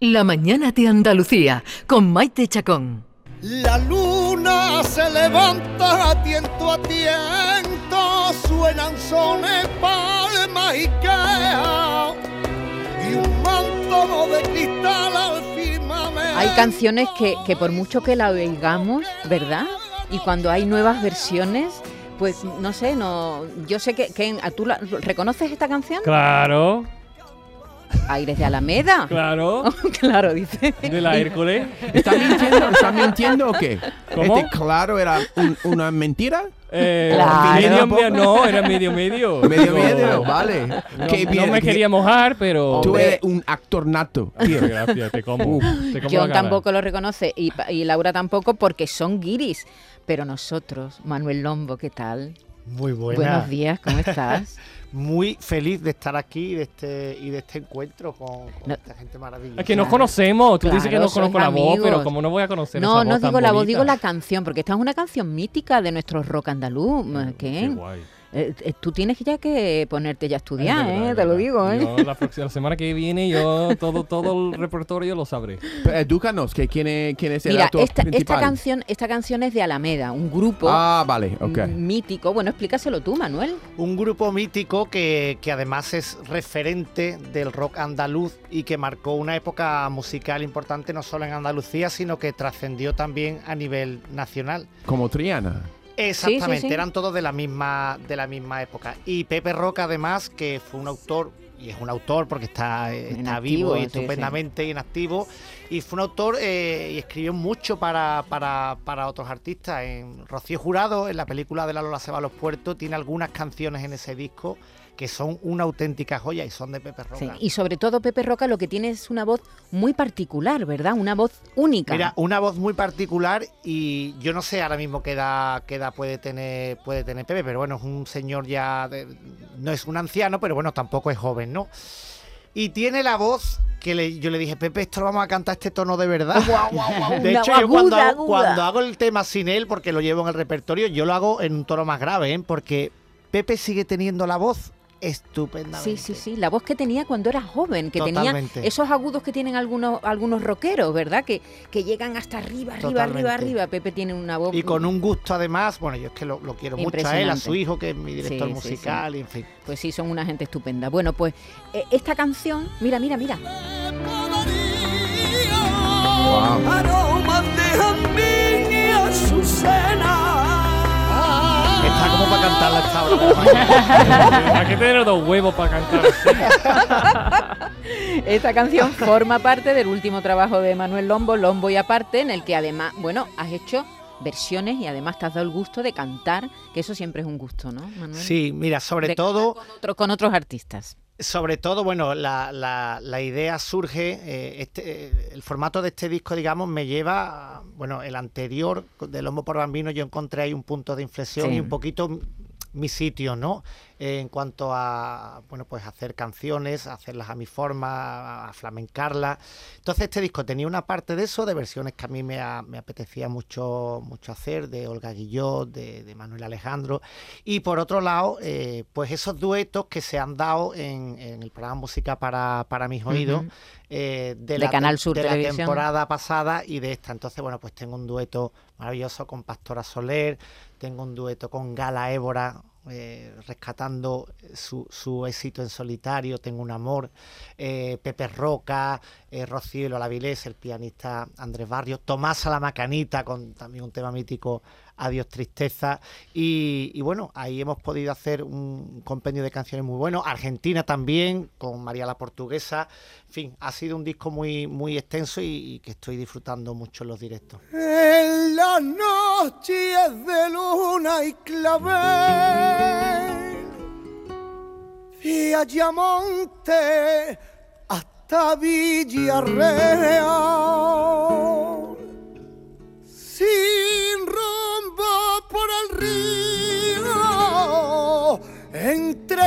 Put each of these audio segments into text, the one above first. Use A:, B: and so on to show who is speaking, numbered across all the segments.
A: La mañana de Andalucía con Maite Chacón.
B: La luna se levanta tiento a tiento, suenan sones, palmas y quejas, y un manto de cristal al firmamento.
C: Hay canciones que, que por mucho que la oigamos, ¿verdad? Y cuando hay nuevas versiones, pues no sé, no, yo sé que, que ¿tú la- reconoces esta canción?
D: Claro,
C: Aires de Alameda.
D: claro.
C: claro, dice.
D: De la Hércules.
E: ¿Está mintiendo? ¿Está mintiendo o qué?
D: ¿Cómo?
E: Este claro era un- una mentira.
D: Eh,
C: Claro.
D: medio, medio- no, era medio medio.
E: Medio
D: Digo,
E: medio, vale.
D: No,
E: Qué
D: no
E: bien.
D: me quería mojar, pero.
E: Tú eres un actor nato. tío.
D: Gracias, te como.
E: Uf.
D: te como la
C: John
D: cara.
C: tampoco lo reconoce y, pa- y Laura tampoco porque son guiris. Pero nosotros, Manuel Lombo, ¿qué tal?
F: Muy buena.
C: Buenos días, ¿cómo estás?
F: Muy feliz de estar aquí y de este, y de este encuentro con, con
C: No.
F: esta gente maravillosa.
D: Es que nos conocemos. Tú dices que no conozco la voz, pero como no voy a conocer
C: no,
D: esa
C: no
D: voz tan
C: digo la voz, digo la canción, porque esta es una canción mítica de nuestro rock andaluz.
D: Qué
C: ¿Qué?
D: guay.
C: Eh, eh, tú tienes ya que ponerte ya a
D: Es
C: estudiar,
D: verdad,
C: ¿eh?
D: es
C: Te lo digo, ¿eh?
D: Yo la, próxima, la semana que viene yo todo, todo el repertorio lo sabré.
E: Pero Edúcanos, que quién es, quién es el
C: Mira,
E: actor
C: esta, esta
E: principal.
C: canción, esta canción es de Alameda, un grupo
E: Ah, vale,
C: mítico. Bueno, explícaselo tú, Manuel.
F: Un grupo mítico que, que además es referente del rock andaluz y que marcó una época musical importante no solo en Andalucía, sino que trascendió también a nivel nacional.
E: Como Triana.
F: Exactamente,
C: sí, sí.
F: eran todos de la misma de la misma época. Y Pepe Roca además, que fue un autor y es un autor porque está, está vivo y estupendamente y en activo. Y fue un autor eh, y escribió mucho para, para, para otros artistas. En Rocío Jurado, en la película de La Lola se va a los puertos, tiene algunas canciones en ese disco que son una auténtica joya y son de Pepe Roca.
C: Sí, Y sobre todo Pepe Roca lo que tiene es una voz muy particular, ¿verdad? Una voz única.
F: Mira, una voz muy particular y yo no sé ahora mismo qué edad, qué edad puede tener puede tener Pepe, pero bueno, es un señor ya, de- no es un anciano, pero bueno, tampoco es joven, ¿no? Y tiene la voz que le- yo le dije, Pepe, esto lo vamos a cantar este tono de verdad. De hecho, yo cuando hago, cuando hago el tema sin él, porque lo llevo en el repertorio, yo lo hago en un tono más grave, ¿eh? Porque Pepe sigue teniendo la voz estupendamente.
C: Sí, sí, sí, la voz que tenía cuando era joven, que tenía esos agudos que tienen algunos algunos rockeros, ¿verdad? Que, que llegan hasta arriba, arriba,
F: Totalmente.
C: arriba, arriba. Pepe tiene una voz
F: Y con un gusto además, bueno, yo es que lo, lo quiero mucho a él, a su hijo, que es mi director
C: Sí, sí, sí.
F: musical, y en fin.
C: Pues sí, son una gente estupenda. Bueno, pues eh, esta canción, mira, mira, mira.
E: Wow.
F: La mañana.
D: Hay que tener dos huevos para cantar.
C: Esta canción forma parte del último trabajo de Manuel Lombo, Lombo y aparte, en el que además, bueno, has hecho versiones y además te has dado el gusto de cantar, que eso siempre es un gusto, ¿no, Manuel?
F: Sí, mira, sobre
C: De
F: todo,
C: con, otro- con otros artistas.
F: Sobre todo, bueno, la, la- la idea surge, eh, este, eh, el formato de este disco, digamos, me lleva, a- bueno, el anterior de Lomo por Bambino, yo encontré ahí un punto de inflexión
C: Sí.
F: y un poquito mi sitio, ¿no? Eh, en cuanto a, bueno, pues hacer canciones, hacerlas a mi forma, a flamencarlas. Entonces este disco tenía una parte de eso, de versiones que a mí me, a- me apetecía mucho, mucho hacer, de Olga Guillot, de, de Manuel Alejandro. Y por otro lado, eh, pues esos duetos que se han dado en, en el programa Música para, para mis oídos. Eh, de,
C: De
F: la,
C: Canal Sur
F: de la temporada pasada y de esta. Entonces, bueno, pues tengo un dueto maravilloso con Pastora Soler, tengo un dueto con Gala Évora, eh, rescatando su, su éxito en solitario, Tengo un amor, eh, Pepe Roca, eh, Rocío Lola Vilés, el pianista Andrés Barrio, Tomás a la Macanita, con también un tema mítico, Adiós Tristeza, y, bueno, ahí hemos podido hacer un compendio de canciones muy bueno, Argentina también, con María la Portuguesa, en fin, ha sido un disco muy, muy extenso y, que estoy disfrutando mucho en los directos.
B: En las noches de luna y clavel, y Ayamonte hasta Villarreal,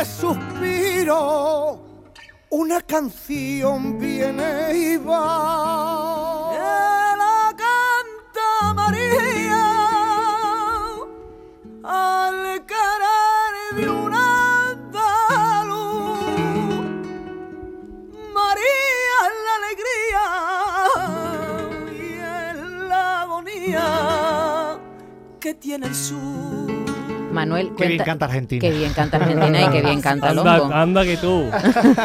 B: entre suspiros, una canción viene y va.
C: Manuel,
F: Qué bien canta Argentina.
C: Qué bien canta Argentina y qué bien canta Lombo.
D: Anda, anda que tú.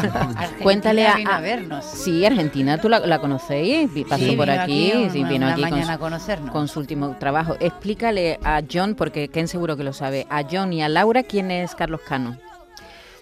C: Cuéntale a- a-
G: a vernos.
C: Sí, Argentina, ¿tú la, la conocéis? Pasó
G: Sí,
C: por
G: vino
C: aquí,
G: un-
C: sí, vino
G: una
C: aquí con
G: mañana a
C: su,
G: conocernos.
C: con su último trabajo. Explícale a John, porque Ken seguro que lo sabe, a John y a Laura quién es Carlos Cano,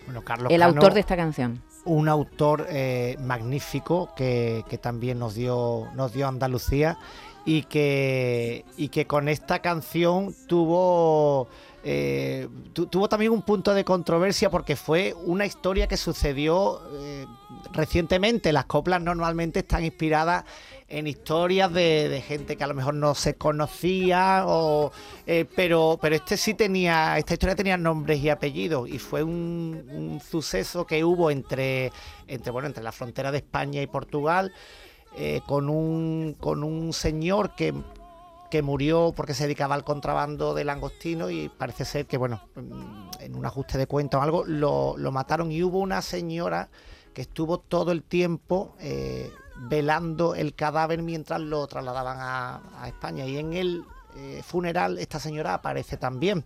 F: Bueno, Carlos
C: el
F: Cano,
C: autor de esta canción.
F: un autor eh, magnífico que, que también nos dio, nos dio Andalucía y que, y que con esta canción tuvo, eh, tu- tuvo también un punto de controversia porque fue una historia que sucedió eh, recientemente. Las coplas normalmente están inspiradas en historias de, de gente que a lo mejor no se conocía o eh, pero pero este sí tenía esta historia tenía nombres y apellidos y fue un, un suceso que hubo entre entre bueno entre la frontera de España y Portugal eh, con un con un señor que que murió porque se dedicaba al contrabando de langostino y parece ser que bueno en un ajuste de cuenta o algo lo, lo mataron y hubo una señora que estuvo todo el tiempo eh, velando el cadáver mientras lo trasladaban a, a España y en el eh, funeral esta señora aparece también.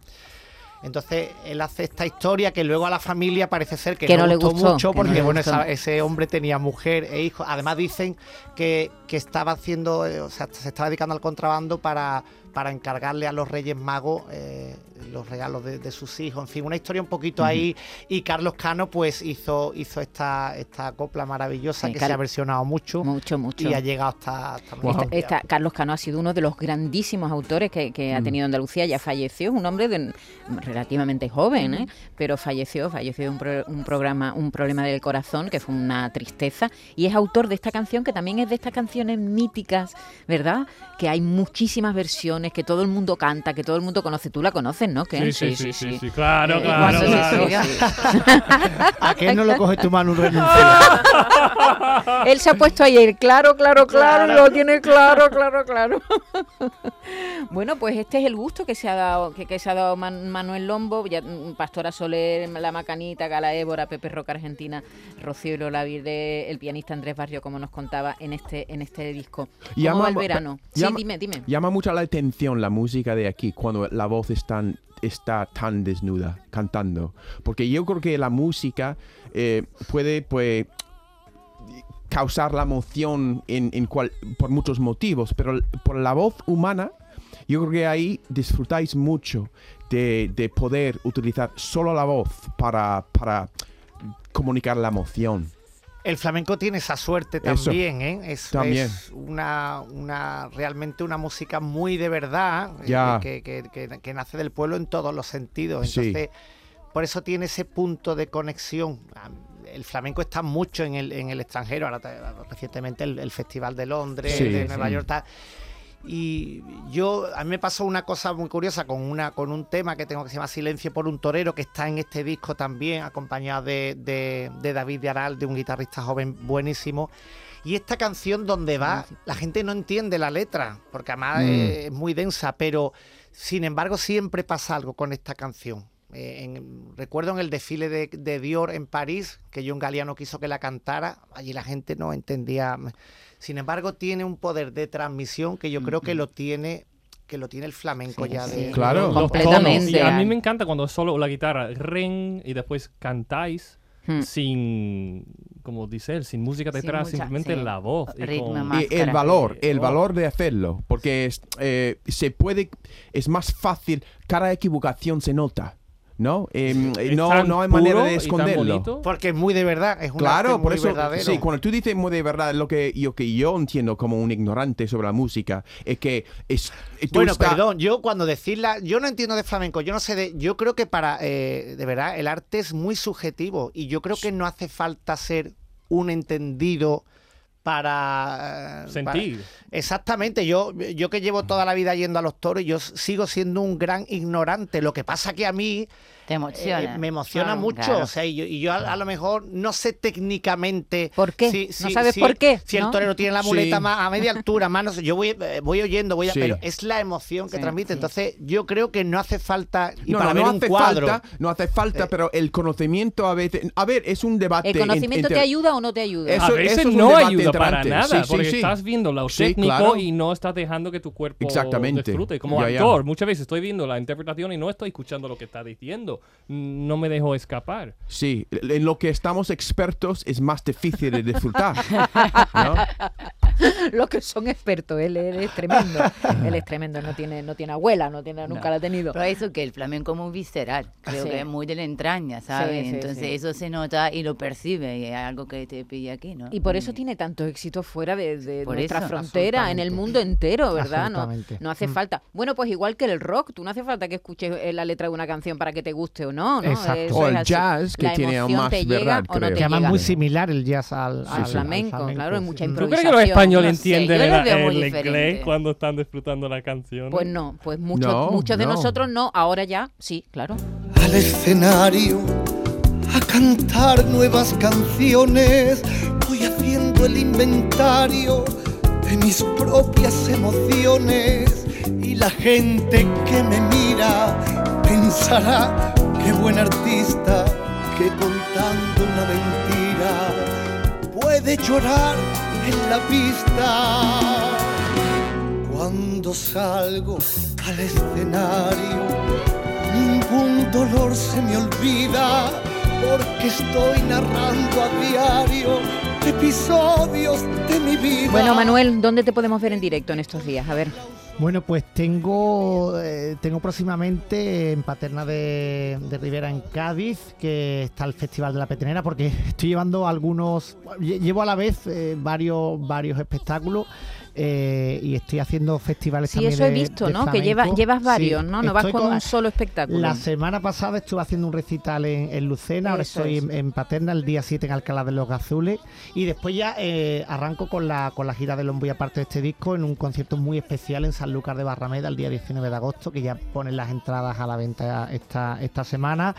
F: Entonces él hace esta historia que luego a la familia parece ser que,
C: Que
F: no,
C: no le
F: gustó,
C: gustó,
F: mucho
C: no
F: porque bueno esa- ese hombre tenía mujer e hijos. Además dicen que, que estaba haciendo, eh, o sea, se estaba dedicando al contrabando para, para encargarle a los Reyes Magos eh, los regalos de, de sus hijos. En fin, una historia un poquito ahí. Y Carlos Cano pues hizo, hizo esta, esta copla maravillosa
C: Sí,
F: que
C: Car-
F: se ha versionado mucho.
C: Mucho, mucho.
F: Y ha llegado hasta, hasta
E: Wow.
C: Esta- esta- Carlos Cano ha sido uno de los grandísimos autores que, que
F: Mm.
C: ha tenido Andalucía, ya falleció, un hombre de- relativamente joven, ¿eh? pero falleció, falleció de un, pro- un programa, un problema del corazón, que fue una tristeza, y es autor de esta canción, que también es de estas canciones míticas, ¿verdad? Que hay muchísimas versiones, que todo el mundo canta, que todo el mundo conoce. Tú la conoces, ¿no? Ken?
D: Sí, sí, sí, sí, sí, claro,
C: Eh,
D: claro, claro.
F: ¿A qué no lo coge tu mano un?
C: Él se ha puesto ahí el claro, claro, claro, y lo tiene claro, claro, claro. bueno, pues este es el gusto que se ha dado, que, que se ha dado Man- Manuel Lombo, ya, mm, Pastora Soler, La Macanita, Gala Évora, Pepe Roca Argentina, Rocío y Lola Virde, el pianista Andrés Barrio, como nos contaba en este, en este disco. ¿Cómo
E: Llama-
C: va el verano? Sí, dime, dime.
E: Llama mucho la atención la música de aquí cuando la voz es tan- está tan desnuda cantando. Porque yo creo que la música eh, puede pues causar la emoción en, en cual- por muchos motivos, pero por la voz humana, yo creo que ahí disfrutáis mucho de, de poder utilizar solo la voz para, para comunicar la emoción.
F: El flamenco tiene esa suerte
E: Eso.
F: también, ¿eh? Es,
E: También.
F: es una, una realmente una música muy de verdad,
E: Ya.
F: que, que- que- que nace del pueblo en todos los sentidos.
E: Sí.
F: Entonces, por eso tiene ese punto de conexión. Ah, El flamenco está mucho en el, en el extranjero, ahora te- recientemente el, el Festival de Londres,
E: Sí,
F: de Nueva
E: sí.
F: York. tal. Y yo, a mí me pasó una cosa muy curiosa con una con un tema que tengo que se llama Silencio por un torero, que está en este disco también, acompañado de, de- de David de Aral, de un guitarrista joven buenísimo. Y esta canción donde va, la gente no entiende la letra, porque además
E: Mm.
F: es muy densa, pero sin embargo siempre pasa algo con esta canción. Eh, en- recuerdo en el desfile de, de Dior en París, que John Galeano quiso que la cantara, allí la gente no entendía. Sin embargo, tiene un poder de transmisión que yo creo que lo tiene que lo tiene el flamenco
C: Sí,
F: ya
C: sí.
F: de
E: Claro.
D: Los
C: Completamente.
D: tonos. Y a mí me encanta cuando solo la guitarra ring y después cantáis
C: Hmm.
D: sin, como dice él, sin música
G: Sin
D: detrás,
G: mucha-
D: simplemente
G: sí.
D: la voz. y
G: Ritmo
D: con-.
E: Y el valor, el valor de hacerlo, porque es, eh, se puede, es más fácil, cada equivocación se nota, ¿no? Em,
D: Es
E: no, no hay manera de esconderlo.
F: porque es muy de verdad, es un
E: Claro,
F: arte
E: por
F: muy
E: eso,
F: verdadero.
E: sí, cuando tú dices muy de verdad, lo que yo, que yo entiendo como un ignorante sobre la música es que es... tú
F: Bueno,
E: está-
F: perdón, yo cuando decirla, yo no entiendo de flamenco, yo no sé de, yo creo que para, eh, de verdad, el arte es muy subjetivo y yo creo que no hace falta ser un entendido para... eh,
D: Sentir.
F: para- Exactamente, yo, yo que llevo toda la vida yendo a los toros, yo sigo siendo un gran ignorante. Lo que pasa que a mí
G: Te emociona.
F: eh, me emociona
C: Claro.
F: mucho.
G: Claro.
F: O sea, y yo, y yo a, a lo mejor no sé técnicamente.
C: ¿Por qué?
F: si-
C: ¿No sabes
F: si-
C: por qué?
F: Si
C: ¿No?
F: el torero tiene la muleta
E: Sí.
F: más a media altura, más no sé, yo voy, eh, voy oyendo, voy a-
E: Sí.
F: pero es la emoción que
C: Sí,
F: transmite.
C: sí.
F: Entonces, yo creo que no hace falta. Y
E: No,
F: para
E: no,
F: ver
E: no
F: un
E: hace
F: cuadro.
E: falta, no hace falta,
F: Eh,
E: pero el conocimiento a veces, a ver, es un debate.
C: ¿El
E: en-
C: conocimiento te ayuda o no te ayuda?
E: Eso-
D: a veces
E: es
D: no ayuda para nada, porque
E: sí.
D: estás viendo lo
E: Sí,
D: técnico
E: claro.
D: y no estás dejando que tu cuerpo
E: Exactamente.
D: disfrute. Como
E: Ya, ya.
D: actor, muchas veces estoy viendo la interpretación y no estoy escuchando lo que está diciendo. No me dejo escapar.
E: Sí, en lo que estamos expertos es más difícil de disfrutar. ¿no?
C: Los que son expertos, él, él es tremendo. él es tremendo, no tiene, no tiene abuela, no tiene, nunca
G: No.
C: la ha tenido.
G: Pero eso que el flamenco es muy visceral, creo
C: Sí.
G: que es muy de la entraña, ¿sabes?
C: Sí, sí,
G: Entonces
C: sí.
G: eso se nota y lo percibe y es algo que te pilla aquí, ¿no?
C: Y por eso
G: Mm.
C: tiene tanto éxito fuera de, nuestra
G: eso.
C: frontera, en el mundo entero, ¿verdad? No, no hace
F: Mm.
C: falta. Bueno, pues igual que el rock, tú no hace falta que escuches eh, la letra de una canción para que te guste o no, ¿no?
F: Exacto.
C: Eso
E: O
C: es
E: el
C: así.
E: jazz, que
C: La
E: tiene más verdad,
C: o no
E: creo.
C: te
F: Que además
C: llega.
F: muy similar el jazz al,
C: Al
F: al-
C: flamenco,
F: al
C: claro, hay mucha
F: Mm.
D: ¿Tú crees que los
C: Improvisación,
D: españoles entienden el, el inglés cuando están disfrutando la canción?
C: Pues no, pues muchos,
E: No,
C: muchos de
E: no.
C: nosotros no, ahora ya sí, claro.
B: al escenario a cantar nuevas canciones. Voy haciendo el inventario de mis propias emociones y la gente que me mira pensará qué buen artista que contando una mentira puede llorar en la pista. Cuando salgo al escenario, ningún dolor se me olvida, porque estoy narrando a diario episodios de mi vida.
C: Bueno, Manuel, ¿dónde te podemos ver en directo en estos días? A ver.
F: Bueno, pues tengo, eh, tengo próximamente en Paterna de, Rivera en Cádiz, que está el Festival de la Petenera, porque estoy llevando algunos, lle- llevo a la vez eh, varios, varios espectáculos eh, y estoy haciendo festivales
C: Sí,
F: también
C: eso he visto,
F: de
C: ¿no? Que lleva, llevas
F: Sí,
C: varios, ¿no? No vas con un solo espectáculo.
F: La semana pasada estuve haciendo un recital en, en Lucena, ahora estoy
C: es.
F: en, en Paterna, el día 7 en Alcalá de los Gazules y después ya eh, arranco con la, con la gira de Lombo y aparte de este disco en un concierto muy especial en Sanlúcar de Barrameda el día 19 de agosto, que ya ponen las entradas a la venta esta, esta semana.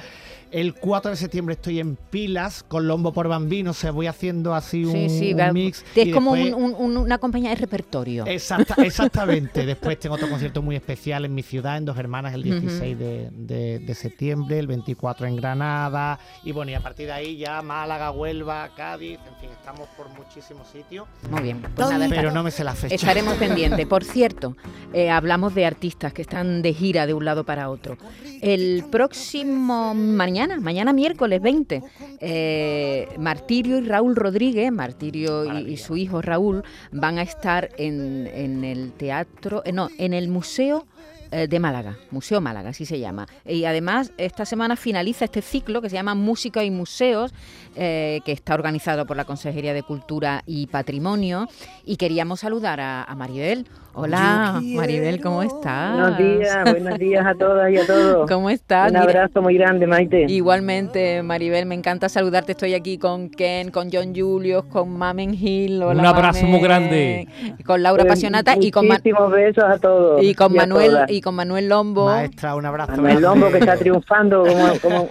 F: El 4 de septiembre estoy en Pilas con Lombo por Bambino, o sea, voy haciendo así un,
C: Sí, sí,
F: un mix.
C: es
F: y
C: como
F: después-
C: un- un- una compañía de repertorio.
F: Exacta- exactamente. Después tengo otro concierto muy especial en mi ciudad, en Dos Hermanas, el 16 de, de- de septiembre, el 24 en Granada. Y bueno, y a partir de ahí ya Málaga, Huelva, Cádiz, en fin, estamos por muchísimos sitios.
C: Muy bien. Pues nada,
F: Pero no me sé la fecha.
C: Estaremos pendientes. Por cierto, eh, hablamos de artistas que están de gira de un lado para otro. El próximo mañana, mañana miércoles 20, eh, Martirio y Raúl Rodríguez, Martirio y, y su hijo Raúl, van a estar en, en el teatro, eh, no, en el museo de Málaga, Museo Málaga, así se llama. Y además, esta semana finaliza este ciclo que se llama Música y Museos, eh, que está organizado por la Consejería de Cultura y Patrimonio. Y queríamos saludar a, a Maribel. Hola, Maribel, ¿cómo estás?
H: Buenos días, buenos días a todas y a todos.
C: ¿Cómo estás?
H: Un
C: Mira,
H: abrazo muy grande, Maite.
C: Igualmente, Maribel, me encanta saludarte. Estoy aquí con Ken, con John Julius, con Mamen Hill. Hola,
D: Un abrazo muy grande.
C: Con Laura
H: Pues,
C: Pasionata y con,
H: Muchísimos besos a todos.
C: y con Manuel. Y con Manuel Lombo.
F: Maestra, un abrazo.
H: Manuel
F: grande.
H: Lombo que está triunfando como, como-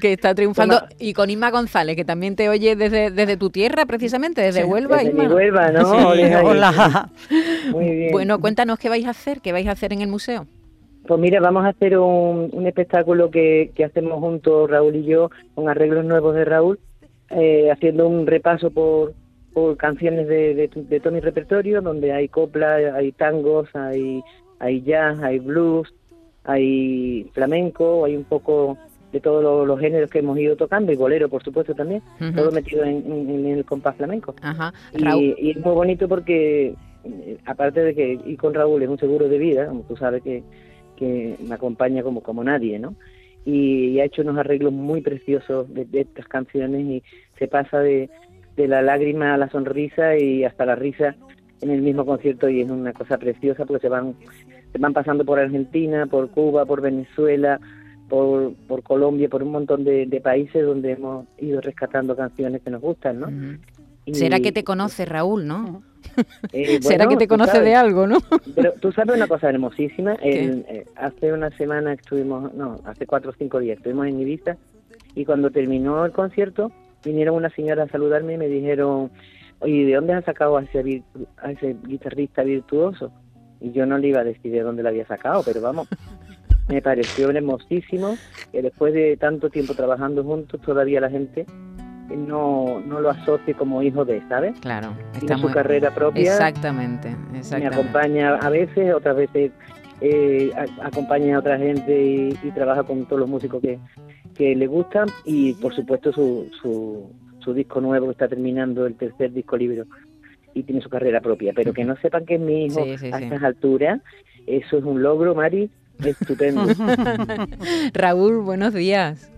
C: que está triunfando,
H: Toma.
C: y con Inma González, que también te oye desde, desde tu tierra, precisamente, desde Huelva,
H: desde
C: Inma.
H: mi Huelva, ¿no?
C: Sí, hola.
H: Muy bien.
C: Bueno, cuéntanos qué vais a hacer, qué vais a hacer en el museo.
H: Pues mira, vamos a hacer un, un espectáculo que, que hacemos juntos Raúl y yo, con arreglos nuevos de Raúl, eh, haciendo un repaso por, por canciones de, de, de todo mi repertorio, donde hay copla, hay tangos, hay, hay jazz, hay blues, hay flamenco, hay un poco de todos los, los géneros que hemos ido tocando, y bolero, por supuesto, también, todo metido en, en- en el compás flamenco.
C: Ajá. Raúl,
H: Y, y es muy bonito porque, eh, aparte de que ir con Raúl es un seguro de vida, como tú sabes que, que me acompaña como, como nadie, ¿no? Y, y ha hecho unos arreglos muy preciosos de, de estas canciones y se pasa de, de la lágrima a la sonrisa y hasta la risa en el mismo concierto y es una cosa preciosa porque se van se van pasando por Argentina, por Cuba, por Venezuela, por, por Colombia, por un montón de, de países donde hemos ido rescatando canciones que nos gustan, ¿no? Y-
C: será que te conoce Raúl, ¿no?
H: Eh,
C: Será que te conoce
H: sabes.
C: de algo, ¿no?
H: Pero tú sabes una cosa hermosísima. El, eh, hace una semana estuvimos, no, hace cuatro o cinco días estuvimos en Ibiza y cuando terminó el concierto vinieron una señora a saludarme y me dijeron, oye, ¿de dónde has sacado a ese, virtu- a ese guitarrista virtuoso? Y yo no le iba a decir de dónde lo había sacado, pero vamos, me pareció hermosísimo que después de tanto tiempo trabajando juntos todavía la gente no, no lo asocie como hijo de, ¿sabes?
C: Claro,
H: Tiene
C: está
H: su
C: muy...
H: carrera propia.
C: Exactamente,
H: me
C: exactamente.
H: acompaña a veces, otras veces eh, a- acompaña a otra gente y, y trabaja con todos los músicos que, que le gustan y por supuesto su, su, su disco nuevo que está terminando, el tercer disco libro y tiene su carrera propia, pero que no sepan que es mi hijo
C: Sí, sí,
H: a
C: sí.
H: estas alturas, eso es un logro, Mari, estupendo.
C: Raúl, buenos días.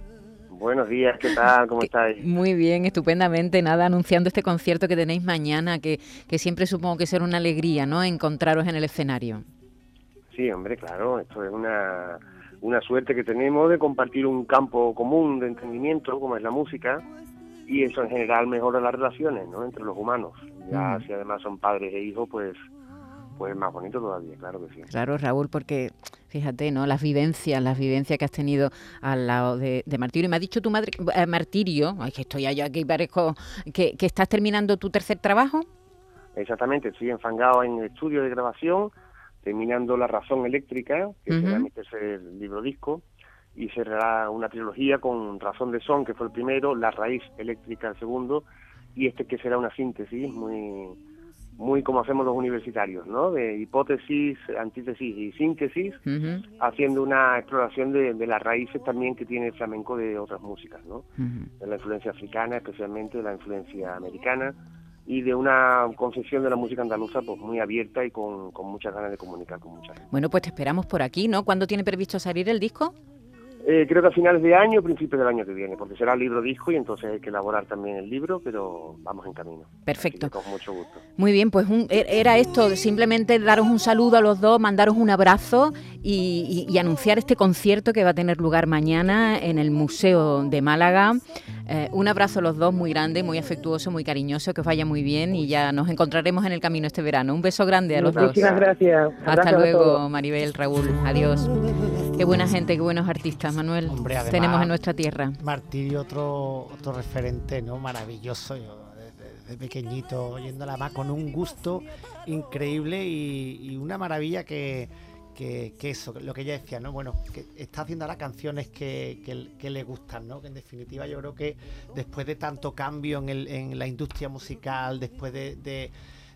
I: Buenos días, ¿qué tal? ¿Cómo estáis?
C: Muy bien, estupendamente. Nada, anunciando este concierto que tenéis mañana, que, que siempre supongo que será una alegría, ¿no? Encontraros en el escenario.
I: Sí, hombre, claro, esto es una, una suerte que tenemos de compartir un campo común de entendimiento, como es la música, y eso en general mejora las relaciones, ¿no? Entre los humanos. Ya
C: Mm.
I: si además son padres e hijos, pues, pues más bonito todavía, claro que sí.
C: Claro, Raúl, porque fíjate, ¿no? Las vivencias, las vivencias que has tenido al lado de, de Martirio. Y me ha dicho tu madre, eh, Martirio, ay, que estoy allá aquí parezco, que, que estás terminando tu tercer trabajo.
I: Exactamente, estoy enfangado en el estudio de grabación, terminando La Razón Eléctrica, que
C: Ujú.
I: será mi tercer libro disco, y será una trilogía con Razón de Son, que fue el primero, La Raíz Eléctrica el segundo, y este que será una síntesis muy muy como hacemos los universitarios, ¿no? De hipótesis, antítesis y síntesis,
C: Ujú,
I: haciendo una exploración de, de las raíces también que tiene el flamenco de otras músicas, ¿no?
C: ujú.
I: de la influencia africana, especialmente de la influencia americana, y de una concepción de la música andaluza pues muy abierta y con, con muchas ganas de comunicar con mucha gente.
C: Bueno, pues te esperamos por aquí, ¿no? ¿Cuándo tiene previsto salir el disco?
I: Eh, creo que a finales de año, principios del año que viene, porque será libro disco y entonces hay que elaborar también el libro, pero vamos en camino.
C: Perfecto.
I: Con mucho gusto.
C: Muy bien, pues un- er- era esto, simplemente daros un saludo a los dos, mandaros un abrazo y, y- y anunciar este concierto que va a tener lugar mañana en el Museo de Málaga. Eh, un abrazo a los dos muy grande, muy afectuoso, muy cariñoso, que os vaya muy bien y ya nos encontraremos en el camino este verano. Un beso grande a los dos.
H: Muchísimas gracias.
C: Hasta luego. Maribel, Raúl. Adiós. Qué buena gente, qué buenos artistas, Manuel.
F: Hombre, además-
C: Tenemos en nuestra tierra.
F: Martirio, otro, otro referente, ¿no? Maravilloso. Yo desde, desde pequeñito oyéndola más con un gusto increíble y, y una maravilla que, que, que eso, lo que ella decía, ¿no? Bueno, que está haciendo ahora canciones que, que- que le gustan, ¿no? Que en definitiva yo creo que después de tanto cambio en, el- en la industria musical, después de, de-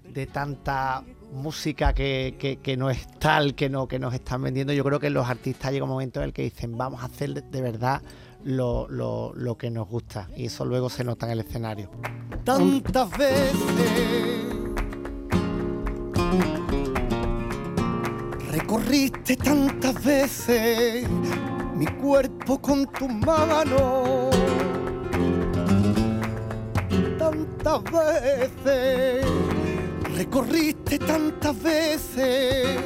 F: de tanta música que, que- que no es tal, que no que nos están vendiendo, yo creo que los artistas llega un momento en el que dicen, vamos a hacer de, verdad lo, lo- lo que nos gusta. Y eso luego se nota en el escenario.
B: tantas veces. Recorriste tantas veces mi cuerpo con tu mano. Tantas veces. Recorriste tantas veces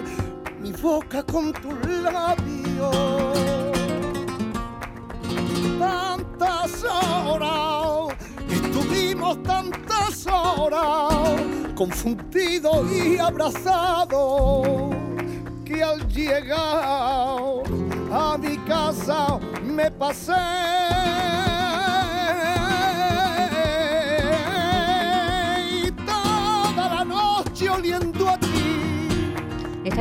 B: mi boca con tus labios tantas horas, estuvimos tantas horas, confundidos y abrazados, que al llegar a mi casa me pasé.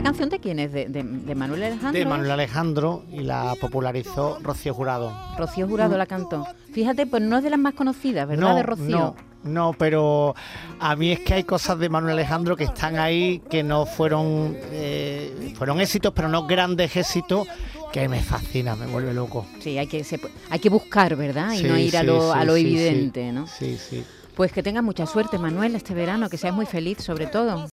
C: Canción de quién es? ¿De, de- de Manuel Alejandro?
F: De Manuel Alejandro y la popularizó Rocío Jurado.
C: Rocío Jurado la cantó. Fíjate, pues no es de las más conocidas, ¿verdad?
F: No,
C: de Rocío.
F: no, no, pero a mí es que hay cosas de Manuel Alejandro que están ahí que no fueron eh, fueron éxitos, pero no grandes éxitos que me fascina, me vuelve loco.
C: Sí, hay que, se hay que buscar, ¿verdad? Y
F: Sí,
C: no ir a
F: sí,
C: lo, a lo
F: sí,
C: evidente, ¿no?
F: Sí, sí.
C: Pues que tengas mucha suerte, Manuel, este verano, que seas muy feliz sobre todo.